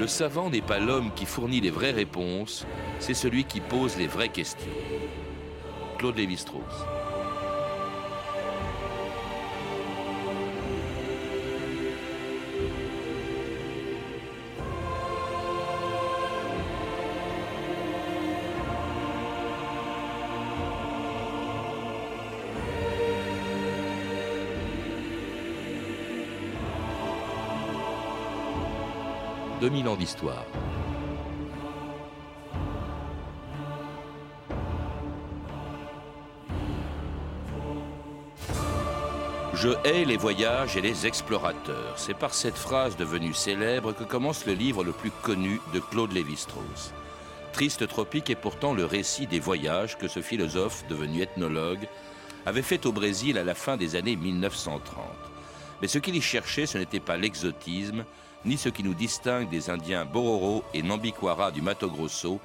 Le savant n'est pas l'homme qui fournit les vraies réponses, c'est celui qui pose les vraies questions. Claude Lévi-Strauss. « 2000 ans d'histoire. Je hais les voyages et les explorateurs. C'est par cette phrase devenue célèbre que commence le livre le plus connu de Claude Lévi-Strauss. Triste tropique est pourtant le récit des voyages que ce philosophe, devenu ethnologue, avait fait au Brésil à la fin des années 1930. Mais ce qu'il y cherchait, ce n'était pas l'exotisme, ni ce qui nous distingue des Indiens Bororo et Nambiquara du Mato Grosso,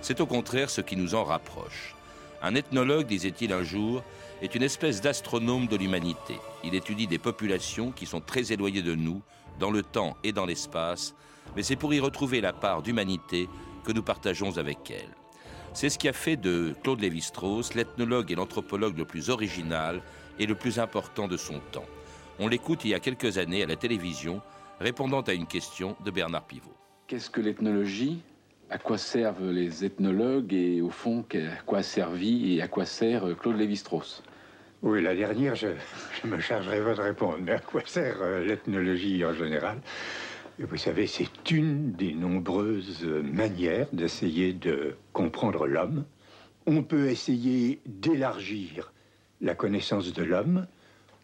c'est au contraire ce qui nous en rapproche. Un ethnologue, disait-il un jour, est une espèce d'astronome de l'humanité. Il étudie des populations qui sont très éloignées de nous, dans le temps et dans l'espace, mais c'est pour y retrouver la part d'humanité que nous partageons avec elle. C'est ce qui a fait de Claude Lévi-Strauss l'ethnologue et l'anthropologue le plus original et le plus important de son temps. On l'écoute il y a quelques années à la télévision répondant à une question de Bernard Pivot. Qu'est-ce que l'ethnologie? À quoi servent les ethnologues et au fond, à quoi a servi et à quoi sert Claude Lévi-Strauss? Oui, la dernière, je, me chargerai de répondre. Mais à quoi sert euh, l'ethnologie en général? Vous savez, c'est une des nombreuses manières d'essayer de comprendre l'homme. On peut essayer d'élargir la connaissance de l'homme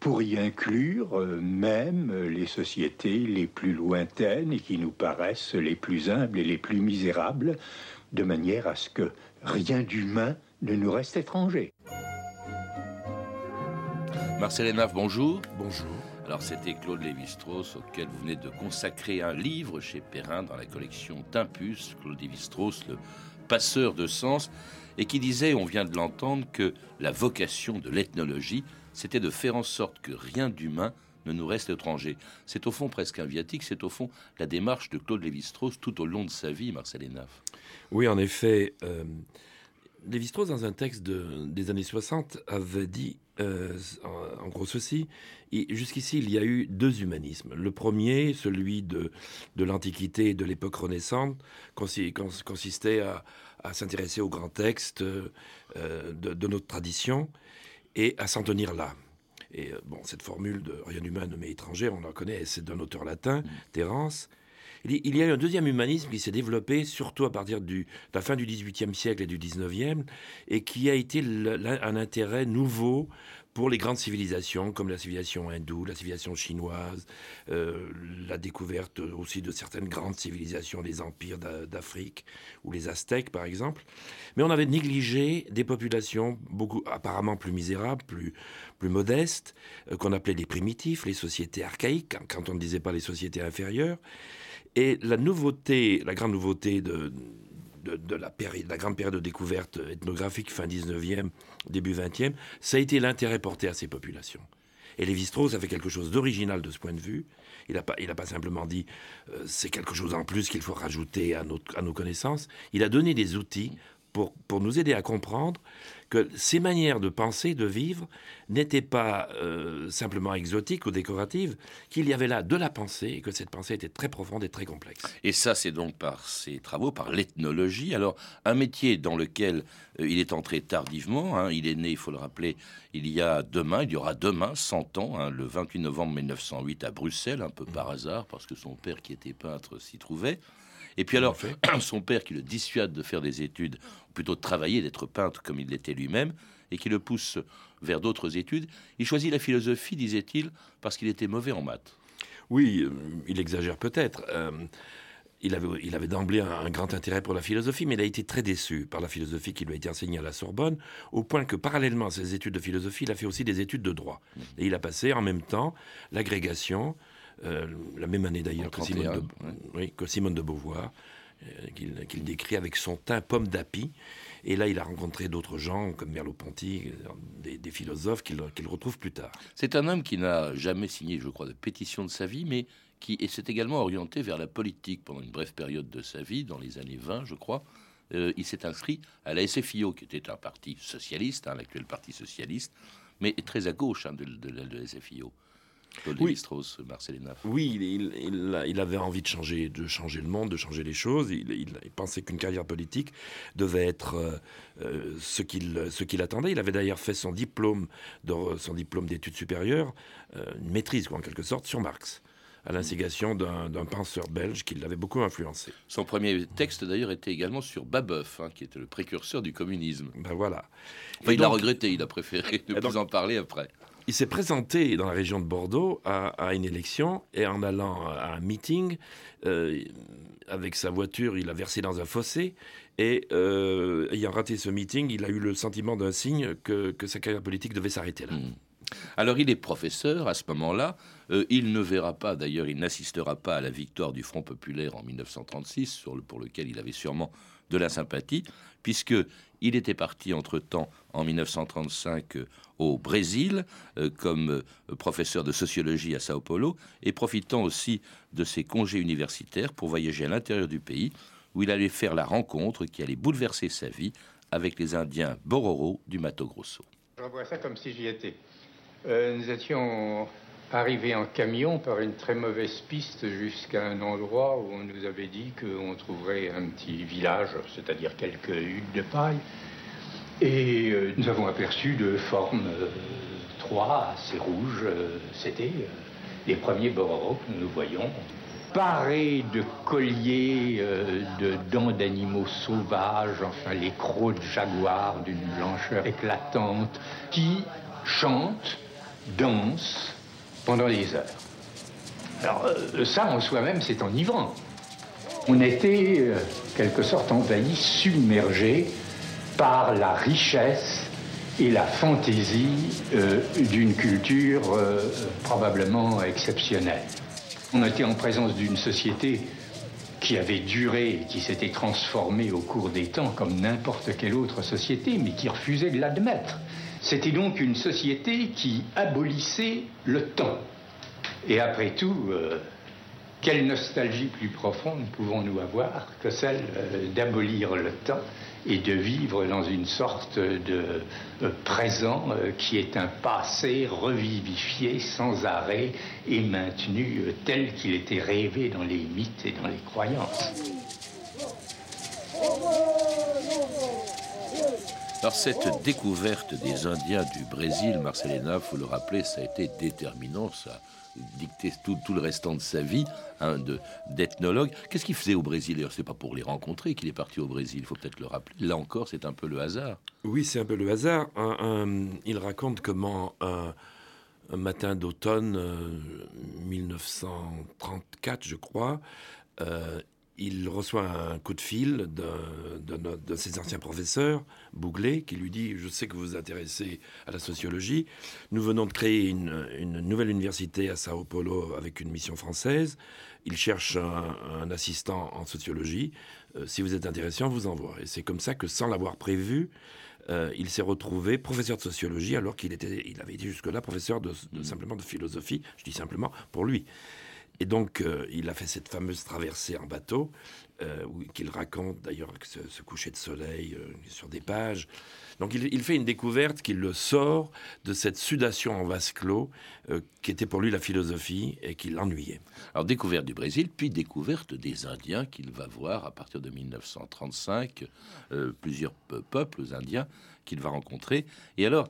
pour y inclure euh, même les sociétés les plus lointaines et qui nous paraissent les plus humbles et les plus misérables, de manière à ce que rien d'humain ne nous reste étranger. Marcel Hénaf, bonjour. Bonjour. Alors c'était Claude Lévi-Strauss auquel vous venez de consacrer un livre chez Perrin dans la collection Timpus, Claude Lévi-Strauss, le passeur de sens, et qui disait, on vient de l'entendre, que la vocation de l'ethnologie, c'était de faire en sorte que rien d'humain ne nous reste étranger. C'est au fond presque un viatique, c'est au fond la démarche de Claude Lévi-Strauss tout au long de sa vie, Marcel Hénaf. Oui, en effet. Euh, Lévi-Strauss, dans un texte des années 60, avait dit euh, en, gros ceci. Jusqu'ici, il y a eu deux humanismes. Le premier, celui de, l'Antiquité et de l'époque renaissante, consistait à, s'intéresser aux grands textes euh, de, notre tradition et à s'en tenir là. Et euh, bon, cette formule de rien humain mais étranger, on la connaît, c'est d'un auteur latin, mm. Terence. Il y a eu un deuxième humanisme qui s'est développé surtout à partir de la fin du XVIIIe siècle et du XIXe, et qui a été un intérêt nouveau pour les grandes civilisations comme la civilisation hindoue, la civilisation chinoise, euh, la découverte aussi de certaines grandes civilisations, les empires d'Afrique ou les Aztèques par exemple. Mais on avait négligé des populations beaucoup apparemment plus misérables, plus, plus modestes, euh, qu'on appelait les primitifs, les sociétés archaïques, quand on ne disait pas les sociétés inférieures. Et la nouveauté, la grande nouveauté de, de, la, période, la grande période de découverte ethnographique fin 19e, début 20e, ça a été l'intérêt porté à ces populations. Et Lévi-Strauss a fait quelque chose d'original de ce point de vue. Il n'a pas, pas simplement dit euh, c'est quelque chose en plus qu'il faut rajouter à nos connaissances. Il a donné des outils pour, pour nous aider à comprendre que ces manières de penser, de vivre, n'étaient pas euh, simplement exotiques ou décoratives, qu'il y avait là de la pensée et que cette pensée était très profonde et très complexe. Et ça, c'est donc par ses travaux, par l'ethnologie. Alors, un métier dans lequel euh, il est entré tardivement. Hein. il est né, il faut le rappeler, il y a demain, il y aura demain 100 ans, hein, le 28 novembre 1908 à Bruxelles, un peu par hasard, parce que son père qui était peintre s'y trouvait. Et puis alors, son père qui le dissuade de faire des études, ou plutôt de travailler, d'être peintre comme il l'était lui-même, et qui le pousse vers d'autres études, il choisit la philosophie, disait-il, parce qu'il était mauvais en maths. Oui, euh, il exagère peut-être. Euh, il avait, il avait d'emblée un, grand intérêt pour la philosophie, mais il a été très déçu par la philosophie qui lui a été enseignée à la Sorbonne, au point que parallèlement à ses études de philosophie, il a fait aussi des études de droit. Mmh. Et il a passé en même temps l'agrégation, euh, la même année d'ailleurs que, Simone de Beauvoir, euh, qu'il décrit avec son teint pomme d'api. Et là, il a rencontré d'autres gens comme Merleau-Ponty, des, philosophes qu'il retrouve plus tard. C'est un homme qui n'a jamais signé, je crois, de pétition de sa vie, mais qui s'est également orienté vers la politique pendant une brève période de sa vie, dans les années 20, je crois. Euh, il s'est inscrit à la SFIO, qui était un parti socialiste, hein, l'actuel parti socialiste, mais très à gauche hein, de, la SFIO. Oui. Oui, il, avait envie de changer, de changer le monde, de changer les choses. Il, pensait qu'une carrière politique devait être euh, euh, ce qu'il attendait. Il avait d'ailleurs fait son diplôme, son diplôme d'études supérieures, une maîtrise en quelque sorte sur Marx à l'instigation d'un penseur belge qui l'avait beaucoup influencé. Son premier texte d'ailleurs était également sur Babeuf, hein, qui était le précurseur du communisme. Ben voilà. il l'a regretté, il a préféré ne plus en parler après. Il s'est présenté dans la région de Bordeaux à, une élection et en allant à un meeting, euh, avec sa voiture, il a versé dans un fossé et euh, ayant raté ce meeting, il a eu le sentiment d'un signe que, sa carrière politique devait s'arrêter là. Hmm. Alors il est professeur à ce moment-là. Euh, il ne verra pas, d'ailleurs, il n'assistera pas à la victoire du Front populaire en 1936, sur pour lequel il avait sûrement de la sympathie, puisque il était parti entre-temps en 1935 euh, au Brésil euh, comme professeur de sociologie à Sao Paulo et profitant aussi de ses congés universitaires pour voyager à l'intérieur du pays où il allait faire la rencontre qui allait bouleverser sa vie avec les Indiens Bororo du Mato Grosso. Je revois ça comme si j'y étais. Euh, nous étions arrivés en camion par une très mauvaise piste jusqu'à un endroit où on nous avait dit qu'on trouverait un petit village, c'est-à-dire quelques huttes de paille. Et euh, nous avons aperçu de formes euh, trois assez rouges. C'était les premiers bororos que nous voyions parés de colliers, de dents d'animaux sauvages, enfin les crocs de jaguar d'une blancheur éclatante, qui chantent danse pendant des heures. Alors euh, ça en soi-même, c'est enivrant. On était, euh, quelque sorte, envahi, submergé par la richesse et la fantaisie euh, d'une culture probablement exceptionnelle. On était en présence d'une société qui avait duré qui s'était transformée au cours des temps comme n'importe quelle autre société, mais qui refusait de l'admettre. C'était donc une société qui abolissait le temps. Et après tout, euh, quelle nostalgie plus profonde pouvons-nous avoir que celle euh, d'abolir le temps et de vivre dans une sorte de euh, présent qui est un passé revivifié sans arrêt et maintenu tel qu'il était rêvé dans les mythes et dans les croyances. Alors cette découverte des Indiens du Brésil, Marcelena, faut le rappeler, ça a été déterminant, ça a dicté tout, le restant de sa vie hein, d'ethnologue. Qu'est-ce qu'il faisait au Brésil? C'est pas pour les rencontrer qu'il est parti au Brésil, il faut peut-être le rappeler. Là encore, c'est un peu le hasard. Oui, c'est un peu le hasard. il raconte comment un, matin d'automne 1934, euh, je crois, euh, il reçoit un coup de fil d'un de, ses anciens professeurs, Bouglet, qui lui dit Je sais que vous vous intéressez à la sociologie. Nous venons de créer une, nouvelle université à Sao Paulo avec une mission française. Il cherche un, assistant en sociologie. Euh, si vous êtes intéressé, on vous envoie. Et c'est comme ça que, sans l'avoir prévu, euh, il s'est retrouvé professeur de sociologie alors qu'il il avait été jusque-là professeur de, simplement de philosophie. Je dis simplement pour lui. Et donc, euh, il a fait cette fameuse traversée en bateau, euh, qu'il raconte d'ailleurs ce, coucher de soleil euh, sur des pages. Donc, il, fait une découverte qui le sort de cette sudation en vase clos, qui était pour lui la philosophie et qui l'ennuyait. Alors, découverte du Brésil, puis découverte des Indiens qu'il va voir à partir de 1935, plusieurs peuples indiens qu'il va rencontrer. Et alors,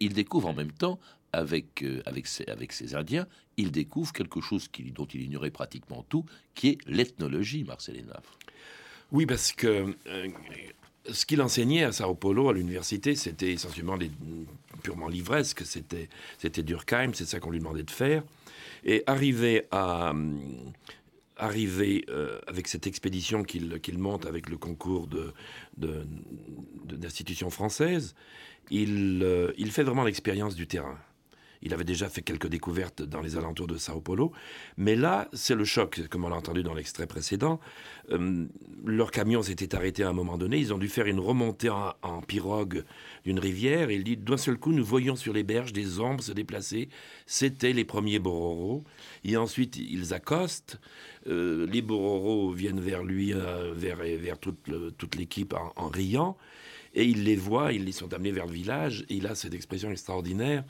il découvre en même temps avec, euh, avec, ses, Indiens, il découvre quelque chose dont il ignorait pratiquement tout, qui est l'ethnologie, Marcelina. Oui, parce que euh, ce qu'il enseignait à Sao Paulo, à l'université, c'était essentiellement des, purement livresque, c'était, Durkheim, c'est ça qu'on lui demandait de faire. Et arriver euh, avec cette expédition qu'il, monte avec le concours d'institutions françaises, il fait vraiment l'expérience du terrain Il avait déjà fait quelques découvertes dans les alentours de Sao Paulo. Mais là, c'est le choc, comme on l'a entendu dans l'extrait précédent. Euh, leur camion s'était arrêté à un moment donné. Ils ont dû faire une remontée en, pirogue d'une rivière. Et il dit d'un seul coup, nous voyons sur les berges des ombres se déplacer. C'était les premiers Bororo. Et ensuite, ils accostent. Euh, les Bororo viennent vers lui, euh, vers, vers toute, l'équipe en riant. Et il les voit, ils les sont amenés vers le village, il a cette expression extraordinaire.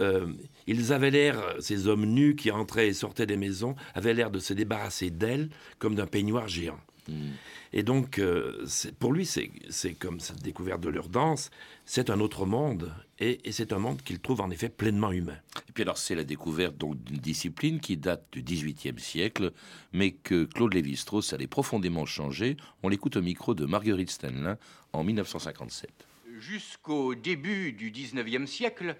Euh, ils avaient l'air, ces hommes nus qui entraient et sortaient des maisons, avaient l'air de se débarrasser d'elles comme d'un peignoir géant. Hmm. Et donc, euh, pour lui, c'est comme cette découverte de leur danse, c'est un autre monde, et, c'est un monde qu'il trouve en effet pleinement humain. Et puis alors, c'est la découverte d'une discipline qui date du XVIIIe siècle, mais que Claude Lévi-Strauss allait profondément changer. On l'écoute au micro de Marguerite Stenlin en 1957. Jusqu'au début du XIXe siècle,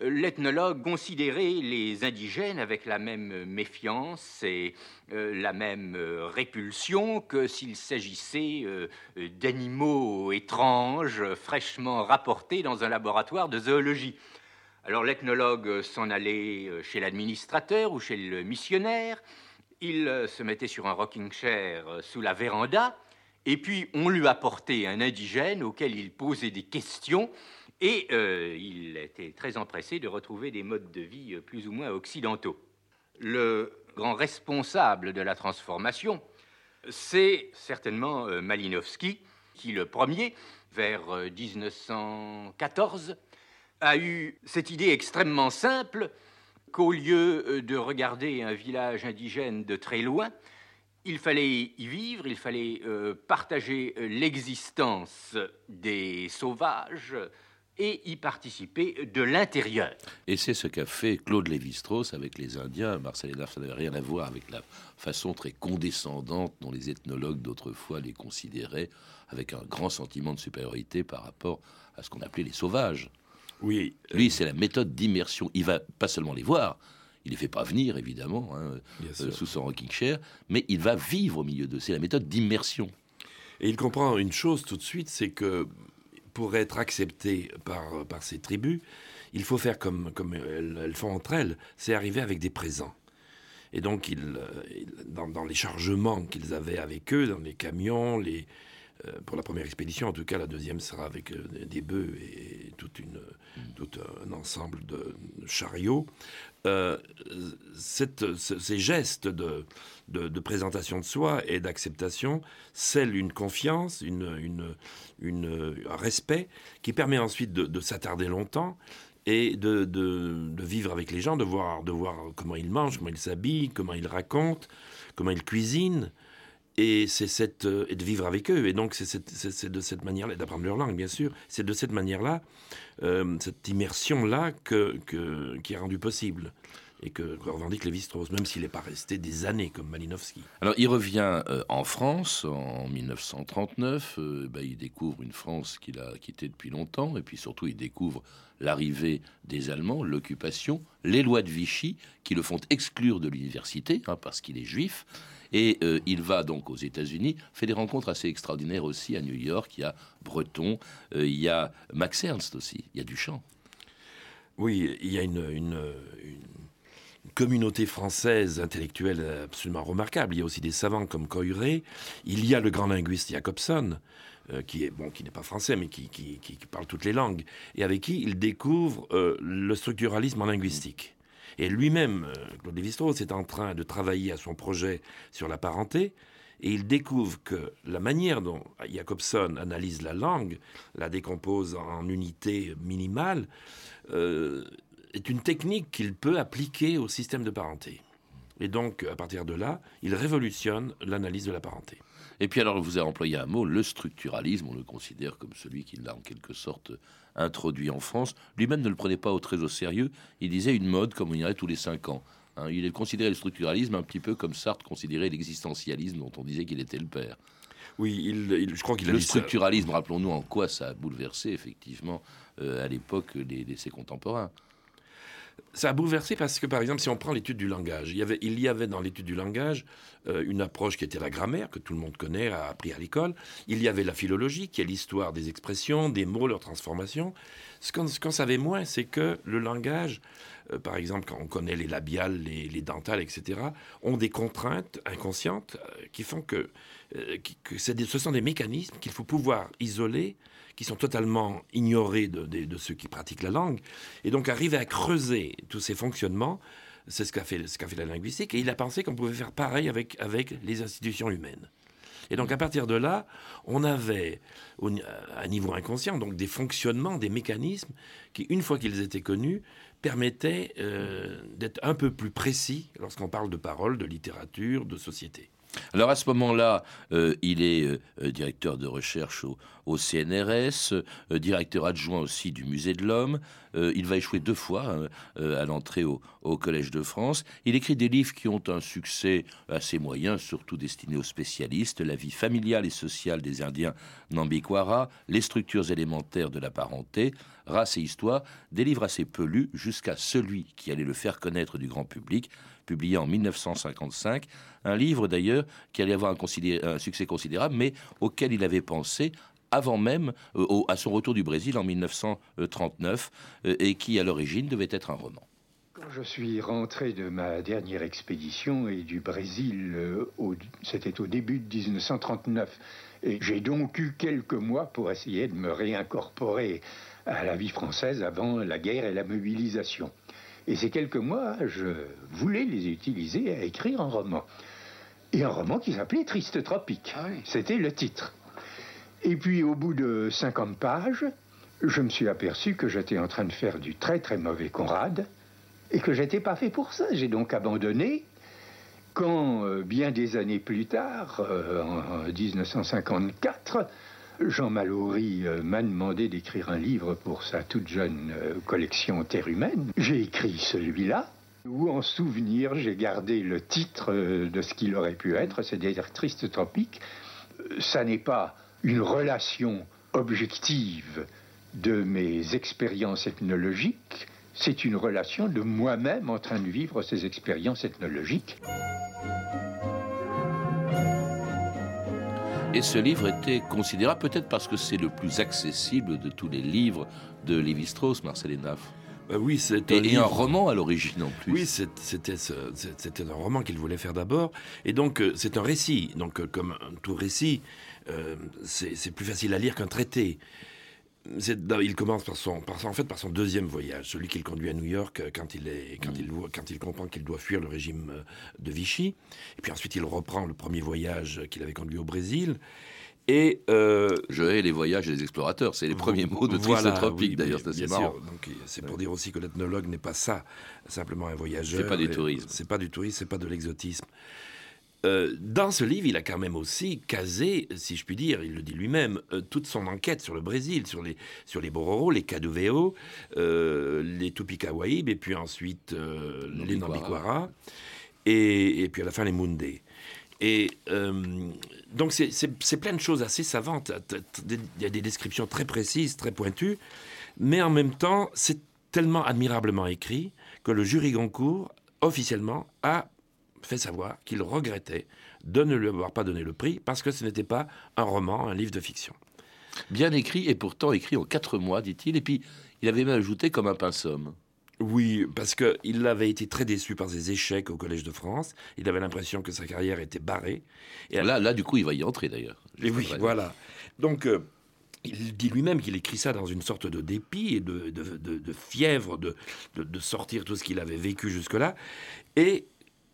l'ethnologue considérait les indigènes avec la même méfiance et euh, la même euh, répulsion que s'il s'agissait euh, d'animaux étranges fraîchement rapportés dans un laboratoire de zoologie. Alors l'ethnologue s'en allait chez l'administrateur ou chez le missionnaire, il se mettait sur un rocking chair sous la véranda, et puis on lui apportait un indigène auquel il posait des questions et euh, il était très empressé de retrouver des modes de vie euh, plus ou moins occidentaux. Le grand responsable de la transformation, c'est certainement euh, Malinowski, qui le premier, vers 1914, a eu cette idée extrêmement simple qu'au lieu de regarder un village indigène de très loin, il fallait y vivre, il fallait partager l'existence des sauvages, et y participer de l'intérieur. Et c'est ce qu'a fait Claude Lévi-Strauss avec les Indiens. Marcel Hénard, ça n'avait rien à voir avec la façon très condescendante dont les ethnologues d'autrefois les considéraient, avec un grand sentiment de supériorité par rapport à ce qu'on appelait les sauvages. Oui. Lui, c'est la méthode d'immersion. Il va pas seulement les voir, il les fait pas venir, évidemment, hein, euh, sous son rocking chair, mais il va vivre au milieu d'eux. C'est la méthode d'immersion. Et il comprend une chose tout de suite, c'est que pour être accepté par, par ces tribus, il faut faire comme, comme elles, font entre elles, c'est arriver avec des présents. Et donc, ils, dans, les chargements qu'ils avaient avec eux, dans les camions, les, euh, pour la première expédition, en tout cas, la deuxième sera avec euh, des bœufs et toute une, tout un ensemble de chariots. Euh, ces gestes de, de, présentation de soi et d'acceptation scellent une confiance, une, une, un respect qui permet ensuite de, s'attarder longtemps et de, de, vivre avec les gens, de voir, de voir comment ils mangent, comment ils s'habillent, comment ils racontent, comment ils cuisinent. Et c'est cette et de vivre avec eux. Et donc c'est de cette manière-là, d'apprendre leur langue bien sûr. C'est de cette manière-là, euh, cette immersion-là que, que, qui est rendue possible et que, revendique Lévi-Strauss, même s'il n'est pas resté des années comme Malinowski. Alors il revient euh, en France en 1939, euh, bah, il découvre une France qu'il a quittée depuis longtemps, et puis surtout il découvre l'arrivée des Allemands, l'occupation, les lois de Vichy qui le font exclure de l'université hein, parce qu'il est juif. Et euh, il va donc aux États-Unis, fait des rencontres assez extraordinaires aussi à New York. Il y a Breton, il y a Max Ernst aussi, il y a Duchamp. Oui, il y a une communauté française intellectuelle absolument remarquable. Il y a aussi des savants comme Coiré. Il y a le grand linguiste Jacobson, euh, qui est bon, qui n'est pas français, mais qui, parle toutes les langues, et avec qui il découvre euh, le structuralisme en linguistique. Et lui-même, euh, Claude Lévi-Strauss, est en train de travailler à son projet sur la parenté, et il découvre que la manière dont Jacobson analyse la langue, la décompose en unités minimales, est une technique qu'il peut appliquer au système de parenté. Et donc, à partir de là, il révolutionne l'analyse de la parenté. Et puis alors, vous avez employé un mot, le structuralisme, on le considère comme celui qui l'a en quelque sorte introduit en France. Lui-même ne le prenait pas au très au sérieux, il disait une mode comme on irait tous les cinq ans. Hein. il considérait le structuralisme un petit peu comme Sartre considérait l'existentialisme dont on disait qu'il était le père. Oui, il, je crois qu'il Le structuralisme, rappelons-nous en quoi ça a bouleversé effectivement euh, à l'époque les, ses contemporains ça a bouleversé parce que, par exemple, si on prend l'étude du langage, il y avait, dans l'étude du langage euh, une approche qui était la grammaire, que tout le monde connaît, a appris à l'école. Il y avait la philologie, qui est l'histoire des expressions, des mots, leur transformation. Ce qu'on savait moins, c'est que le langage euh, par exemple, quand on connaît les labiales, les, dentales, etc., ont des contraintes inconscientes euh, qui font que, que ce sont des mécanismes qu'il faut pouvoir isoler, qui sont totalement ignorés de, de, ceux qui pratiquent la langue, et donc arriver à creuser tous ces fonctionnements. C'est ce qu'a fait, ce qu'a fait la linguistique, et il a pensé qu'on pouvait faire pareil avec, avec les institutions humaines. Et donc à partir de là, on avait à niveau inconscient donc des fonctionnements, des mécanismes qui, une fois qu'ils étaient connus, permettaient euh, d'être un peu plus précis lorsqu'on parle de parole, de littérature, de société. Alors à ce moment-là, euh, il est euh, euh, directeur de recherche au, CNRS, directeur adjoint aussi du Musée de l'Homme. il va échouer deux fois à l'entrée au, Collège de France. Il écrit des livres qui ont un succès assez moyen, surtout destinés aux spécialistes. La vie familiale et sociale des Indiens Nambikwara, les structures élémentaires de la parenté, race et histoire, des livres assez peu lus jusqu'à celui qui allait le faire connaître du grand public, publié en 1955, un livre d'ailleurs qui allait avoir un, succès considérable, mais auquel il avait pensé avant même, euh, à son retour du Brésil en 1939, euh, et qui à l'origine devait être un roman. Quand je suis rentré de ma dernière expédition et du Brésil, euh, c'était au début de 1939, et j'ai donc eu quelques mois pour essayer de me réincorporer à la vie française avant la guerre et la mobilisation. Et ces quelques mois, je voulais les utiliser à écrire un roman. Et un roman qui s'appelait Triste Tropique. Ah C'était le titre. Et puis au bout de 50 pages, je me suis aperçu que j'étais en train de faire du très très mauvais Conrad et que j'étais pas fait pour ça. J'ai donc abandonné. Quand, euh, bien des années plus tard, euh, en 1954, Jean Mallory euh, m'a demandé d'écrire un livre pour sa toute jeune euh, collection Terre humaine. J'ai écrit celui-là, où en souvenir j'ai gardé le titre euh, de ce qu'il aurait pu être, c'est-à-dire Triste Tropique. Ça n'est pas une relation objective de mes expériences ethnologiques, c'est une relation de moi-même en train de vivre ces expériences ethnologiques. Et ce livre était considérable, peut-être parce que c'est le plus accessible de tous les livres de Lévi-Strauss, Marcel Naf. Bah oui, c'est un, et, un roman à l'origine en plus. Oui, c'était un roman qu'il voulait faire d'abord, et donc euh, c'est un récit. Donc euh, comme tout récit, euh, c'est plus facile à lire qu'un traité il commence par son, en fait, par son deuxième voyage, celui qu'il conduit à New York euh, quand il, est, quand, il, quand il comprend qu'il doit fuir le régime euh, de Vichy. Et puis ensuite, il reprend le premier voyage qu'il avait conduit au Brésil. Et euh, je hais les voyages des explorateurs. C'est les premiers mots de voilà, Tropique, d'ailleurs. C'est marrant. c'est pour dire aussi que l'ethnologue n'est pas ça, simplement un voyageur. C'est pas du tourisme. C'est pas du tourisme, c'est pas de l'exotisme. Euh, dans ce livre, il a quand même aussi casé, si je puis dire, il le dit lui-même, euh, toute son enquête sur le Brésil, sur les, sur les Bororo, les Caduveo, euh, les Tupikawaïb, et puis ensuite les Nambiquara, et, et, puis à la fin les Mundé. Et donc c'est plein de choses assez savantes. Il y a des descriptions très précises, très pointues, mais en même temps, c'est tellement admirablement écrit que le jury Goncourt, officiellement, a fait savoir qu'il regrettait de ne lui avoir pas donné le prix parce que ce n'était pas un roman, un livre de fiction. Bien écrit et pourtant écrit en quatre mois, dit-il. Et puis, il avait même ajouté comme un pinceau. Oui, parce qu'il avait été très déçu par ses échecs au Collège de France. Il avait l'impression que sa carrière était barrée. Et là, là, du coup, il va y entrer d'ailleurs. Et oui, voilà. Donc, euh, il dit lui-même qu'il écrit ça dans une sorte de dépit et de, de fièvre de, sortir tout ce qu'il avait vécu jusque-là. Et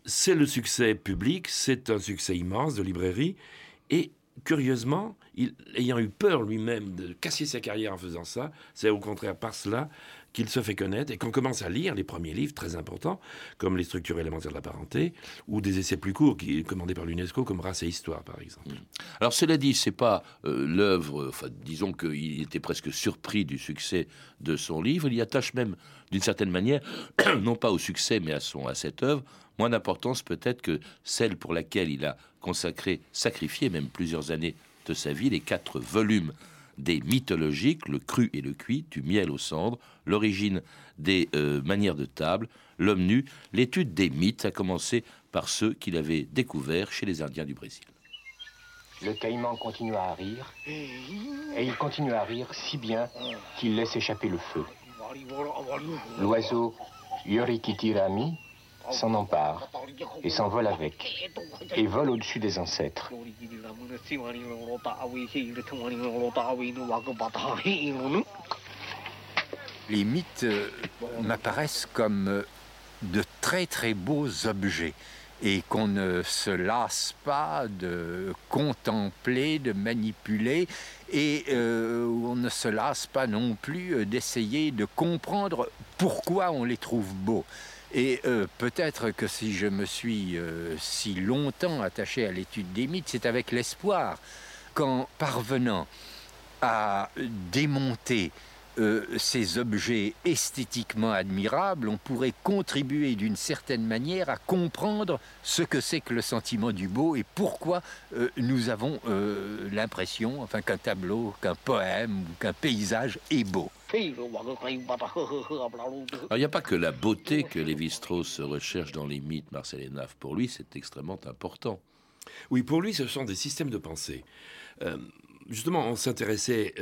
c'est le succès public, c'est un succès immense de librairie. Et curieusement, ayant eu peur lui-même de casser sa carrière en faisant ça, c'est au contraire par cela qu'il se fait connaître et qu'on commence à lire les premiers livres très importants, comme Les structures élémentaires de la parenté, ou des essais plus courts qui commandés par l'UNESCO, comme Race et Histoire, par exemple. Mm. Alors, cela dit, c'est pas euh, l'œuvre, disons qu'il était presque surpris du succès de son livre. Il y attache même, d'une certaine manière, non pas au succès, mais à, son, à cette œuvre, moins d'importance peut-être que celle pour laquelle il a consacré, sacrifié même plusieurs années de sa vie, les quatre volumes des mythologiques, le cru et le cuit, du miel aux cendres, l'origine des euh, manières de table, l'homme nu, l'étude des mythes, a commencé par ceux qu'il avait découverts chez les Indiens du Brésil. Le caïman continua à rire, et il continua à rire si bien qu'il laisse échapper le feu. L'oiseau Yorikitirami s'en empare et s'envole avec, et vole au-dessus des ancêtres. Les mythes euh, m'apparaissent comme euh, de très très beaux objets et qu'on ne se lasse pas de contempler, de manipuler, et euh, on ne se lasse pas non plus d'essayer de comprendre pourquoi on les trouve beaux. Et peut-être que si je me suis si longtemps attaché à l'étude des mythes, c'est avec l'espoir qu'en parvenant à démonter euh, ces objets esthétiquement admirables, on pourrait contribuer d'une certaine manière à comprendre ce que c'est que le sentiment du beau et pourquoi euh, nous avons euh, l'impression, enfin, qu'un tableau, qu'un poème ou qu'un paysage est beau. Il n'y a pas que la beauté que Lévi-Strauss recherche dans les mythes, Marcel Hénaf. Pour lui, c'est extrêmement important. Oui, pour lui, ce sont des systèmes de pensée. justement, on s'intéressait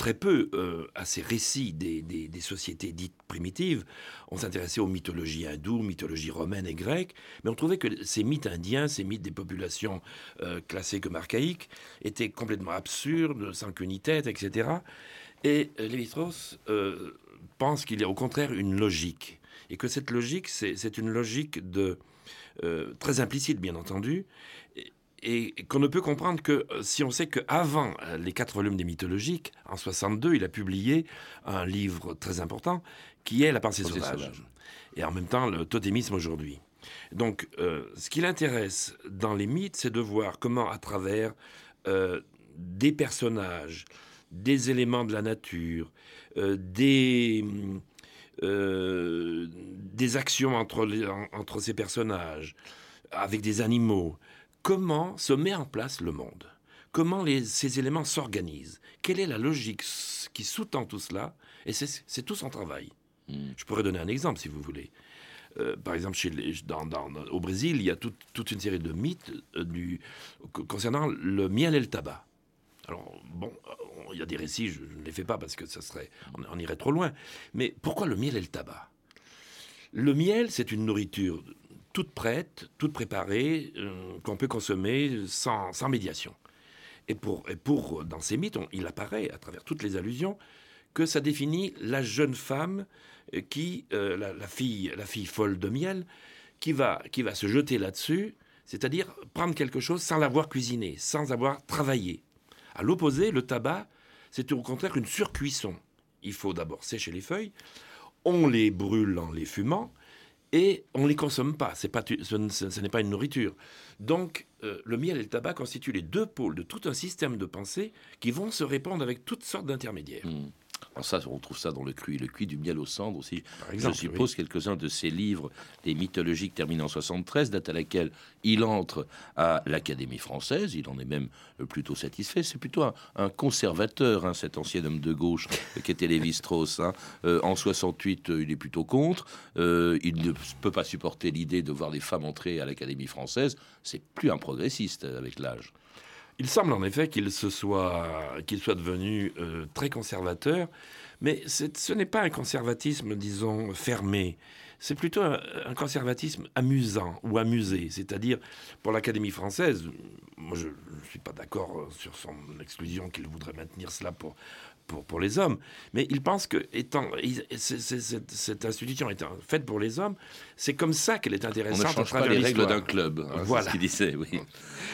très peu euh, à ces récits des, sociétés dites primitives. On s'intéressait aux mythologies hindoues, mythologies romaines et grecques, mais on trouvait que ces mythes indiens, ces mythes des populations euh, classées comme archaïques, étaient complètement absurdes, sans queue ni tête, etc. Et euh, Lévi-Strauss pense qu'il y a au contraire une logique, et que cette logique, c'est une logique de, très implicite, bien entendu, et qu'on ne peut comprendre que euh, si on sait qu'avant euh, les quatre volumes des mythologiques, en 62, il a publié un livre très important qui est La pensée sauvage. Et en même temps, le totémisme aujourd'hui. Donc, euh, ce qui l'intéresse dans les mythes, c'est de voir comment, à travers des personnages, des éléments de la nature, des, des actions entre, entre ces personnages, avec des animaux, comment se met en place le monde, comment ces éléments s'organisent, quelle est la logique qui sous-tend tout cela, et c'est tout son travail. Hmm. Je pourrais donner un exemple si vous voulez. Euh, par exemple, chez au Brésil, il y a toute une série de mythes euh, concernant le miel et le tabac. Alors, bon, il y a des récits, je, ne les fais pas parce que ça serait, on, irait trop loin. Mais pourquoi le miel et le tabac? Le miel, c'est une nourriture toute prête, toute préparée, euh, qu'on peut consommer sans, médiation. Et pour, pour, dans ces mythes, il apparaît à travers toutes les allusions que ça définit la jeune femme qui, euh, la, fille, la fille folle de miel, qui va, qui va se jeter là-dessus, c'est-à-dire prendre quelque chose sans l'avoir cuisiné, sans avoir travaillé. À l'opposé, le tabac, c'est au contraire une surcuisson. Il faut d'abord sécher les feuilles, on les brûle en les fumant, et on ne les consomme pas. Pas ce, n'est pas une nourriture. Donc, euh, le miel et le tabac constituent les deux pôles de tout un système de pensée qui vont se répandre avec toutes sortes d'intermédiaires. Hmm. Alors ça, on trouve ça dans le cuit, le cuit du miel aux cendres aussi. Je suppose quelques-uns de ces livres, des mythologiques terminés en 73, date à laquelle il entre à l'Académie française. Il en est même plutôt satisfait. C'est plutôt un, conservateur, hein, cet ancien homme de gauche qui était Lévi-Strauss. Hein. Euh, en 68, euh, il est plutôt contre. Euh, il ne peut pas supporter l'idée de voir les femmes entrer à l'Académie française. C'est plus un progressiste avec l'âge. Il semble en effet qu'il soit, qu'il soit devenu euh, très conservateur, mais ce n'est pas un conservatisme, disons, fermé. C'est plutôt un, conservatisme amusant ou amusé. C'est-à-dire, pour l'Académie française, moi je ne suis pas d'accord sur son exclusion qu'il voudrait maintenir cela pour, pour, pour, les hommes. Mais il pense que étant, cette institution étant faite pour les hommes, c'est comme ça qu'elle est intéressante. On ne change pas les règles d'un club. Hein, voilà. ce qu'il disait, oui.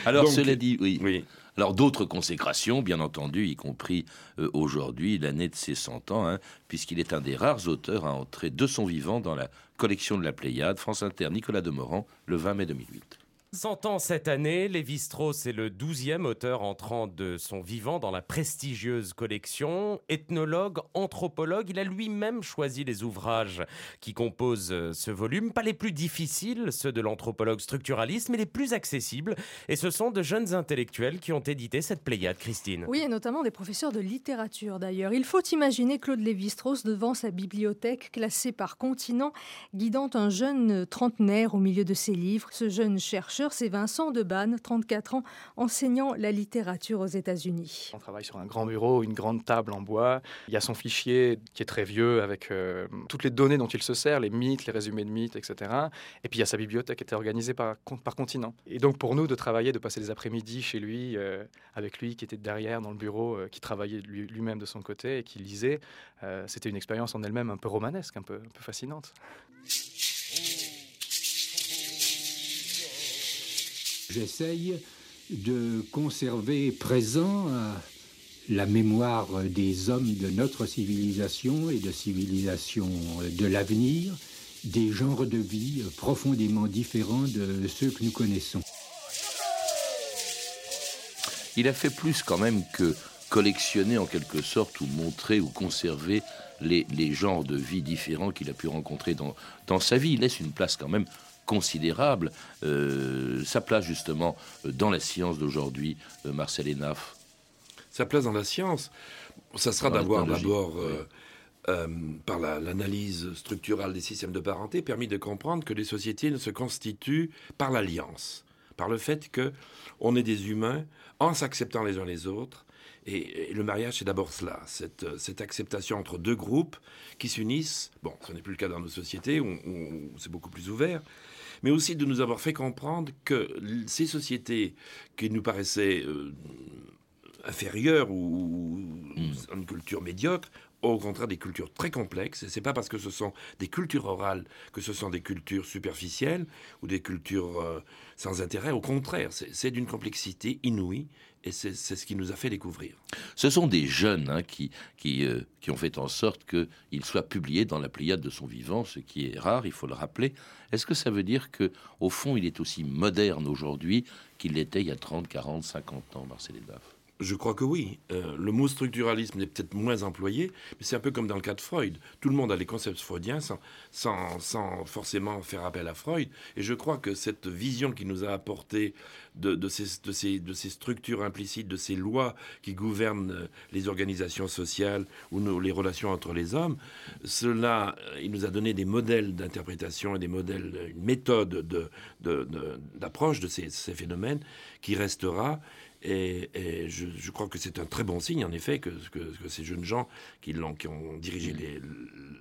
Alors, cela dit, oui. oui. Alors d'autres consécrations, bien entendu, y compris euh, aujourd'hui, l'année de ses 100 ans, hein, puisqu'il est un des rares auteurs à entrer de son vivant dans la collection de la Pléiade, France Inter, Nicolas Demorand, le 20 mai 2008. 100 ans cette année, Lévi-Strauss est le 12e auteur entrant de son vivant dans la prestigieuse collection. Ethnologue, anthropologue, il a lui-même choisi les ouvrages qui composent euh, ce volume. Pas les plus difficiles, ceux de l'anthropologue structuraliste, mais les plus accessibles. Et ce sont de jeunes intellectuels qui ont édité cette Pléiade, Christine. Oui, et notamment des professeurs de littérature d'ailleurs. Il faut imaginer Claude Lévi-Strauss devant sa bibliothèque classée par continent, guidant un jeune trentenaire au milieu de ses livres. Ce jeune chercheur c'est Vincent Debanne, 34 ans, enseignant la littérature aux États-Unis. On travaille sur un grand bureau, une grande table en bois. Il y a son fichier qui est très vieux avec euh, toutes les données dont il se sert, les mythes, les résumés de mythes, etc. Et puis il y a sa bibliothèque qui était organisée par, par continent. Et donc pour nous de travailler, de passer des après-midi chez lui, euh, avec lui qui était derrière dans le bureau, euh, qui travaillait lui-même de son côté et qui lisait, c'était une expérience en elle-même un peu romanesque, un peu, un peu fascinante. J'essaye de conserver présent la mémoire des hommes de notre civilisation et de civilisation de l'avenir, des genres de vie profondément différents de ceux que nous connaissons. Il a fait plus quand même que collectionner en quelque sorte ou montrer ou conserver les, genres de vie différents qu'il a pu rencontrer dans, dans sa vie. Il laisse une place quand même considérable, euh, sa place justement dans la science d'aujourd'hui, euh, Marcel Enaf Sa place dans la science, ça sera d'avoir d'abord, euh, par l'analyse structurale des systèmes de parenté, permis de comprendre que les sociétés ne se constituent par l'alliance, par le fait que on est des humains en s'acceptant les uns les autres, et, le mariage, c'est d'abord cela, cette, cette, acceptation entre deux groupes qui s'unissent. Bon, ce n'est plus le cas dans nos sociétés, où, c'est beaucoup plus ouvert, mais aussi de nous avoir fait comprendre que ces sociétés qui nous paraissaient euh, inférieures ou, mmh. une culture médiocre au contraire des cultures très complexes. Et c'est pas parce que ce sont des cultures orales que ce sont des cultures superficielles ou des cultures euh, sans intérêt. Au contraire, c'est d'une complexité inouïe et c'est ce qui nous a fait découvrir. Ce sont des jeunes hein, qui, euh, qui, ont fait en sorte qu'il soit publié dans la Pléiade de son vivant, ce qui est rare, il faut le rappeler. Est-ce que ça veut dire que au fond, il est aussi moderne aujourd'hui qu'il l'était il y a 30, 40, 50 ans, Marcel Elbaf je crois que oui. Euh, le mot structuralisme est peut-être moins employé, mais c'est un peu comme dans le cas de Freud. Tout le monde a les concepts freudiens sans, sans, forcément faire appel à Freud. Et je crois que cette vision qui nous a apporté de, ces, de, ces, de ces, structures implicites, de ces lois qui gouvernent euh, les organisations sociales ou les relations entre les hommes, cela, euh, il nous a donné des modèles d'interprétation et des modèles, une méthode d'approche de, ces phénomènes qui restera et, je, crois que c'est un très bon signe, en effet, que, ces jeunes gens qui, ont, qui ont dirigé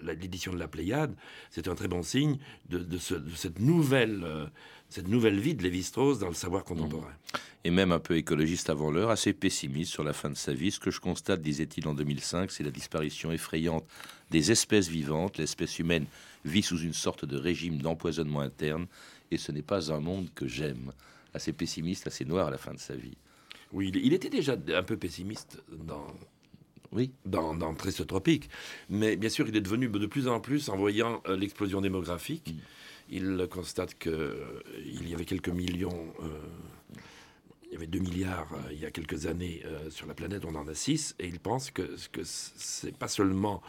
l'édition de la Pléiade, c'est un très bon signe de, cette, nouvelle, euh, cette nouvelle vie de Lévi-Strauss dans le savoir contemporain. Et même un peu écologiste avant l'heure, assez pessimiste sur la fin de sa vie. Ce que je constate, disait-il en 2005, c'est la disparition effrayante des espèces vivantes. L'espèce humaine vit sous une sorte de régime d'empoisonnement interne, et ce n'est pas un monde que j'aime. Assez pessimiste, assez noir à la fin de sa vie. Oui, il était déjà un peu pessimiste dans, oui. dans, dans Tropique. Mais bien sûr, il est devenu de plus en plus, en voyant euh, l'explosion démographique, mm. il constate qu'il euh, il y avait quelques millions, euh, il y avait 2 milliards il y a quelques années sur la planète, on en a 6, et il pense que, que c'est pas seulement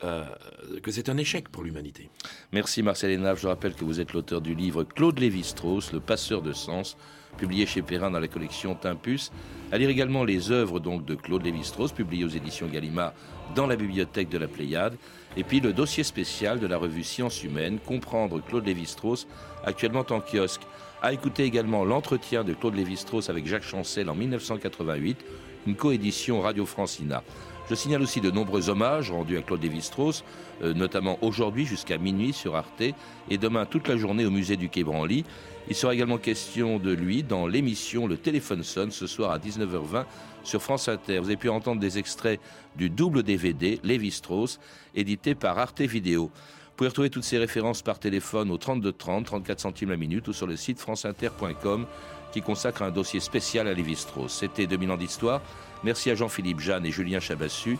que c'est un échec pour l'humanité. Merci Marcel Hénave. Je rappelle que vous êtes l'auteur du livre Claude Lévi-Strauss, Le passeur de sens, publié chez Perrin dans la collection Timpus. À lire également les œuvres donc de Claude Lévi-Strauss, publiées aux éditions Gallimard dans la bibliothèque de la Pléiade. Et puis le dossier spécial de la revue Sciences Humaines, Comprendre Claude Lévi-Strauss, actuellement en kiosque. À écouter également l'entretien de Claude Lévi-Strauss avec Jacques Chancel en 1988, une coédition Radio Francina. Je signale aussi de nombreux hommages rendus à Claude Lévi-Strauss, euh, notamment aujourd'hui jusqu'à minuit sur Arte et demain toute la journée au musée du Quai Branly. Il sera également question de lui dans l'émission Le téléphone sonne ce soir à 19h20 sur France Inter. Vous avez pu entendre des extraits du double DVD Lévi-Strauss, édité par Arte Vidéo. Vous pouvez retrouver toutes ces références par téléphone au 32 30, 34 centimes la minute ou sur le site franceinter.com qui consacre un dossier spécial à Lévi-Strauss. C'était 2000 ans d'histoire. Merci à Jean-Philippe Jeanne et Julien Chabassu,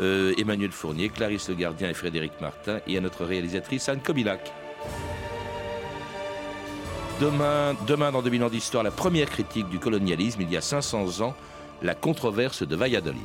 euh, Emmanuel Fournier, Clarisse Le Gardien et Frédéric Martin et à notre réalisatrice Anne Kobilac. Demain, demain, dans 2000 ans d'histoire, la première critique du colonialisme, il y a 500 ans, la controverse de Valladolid.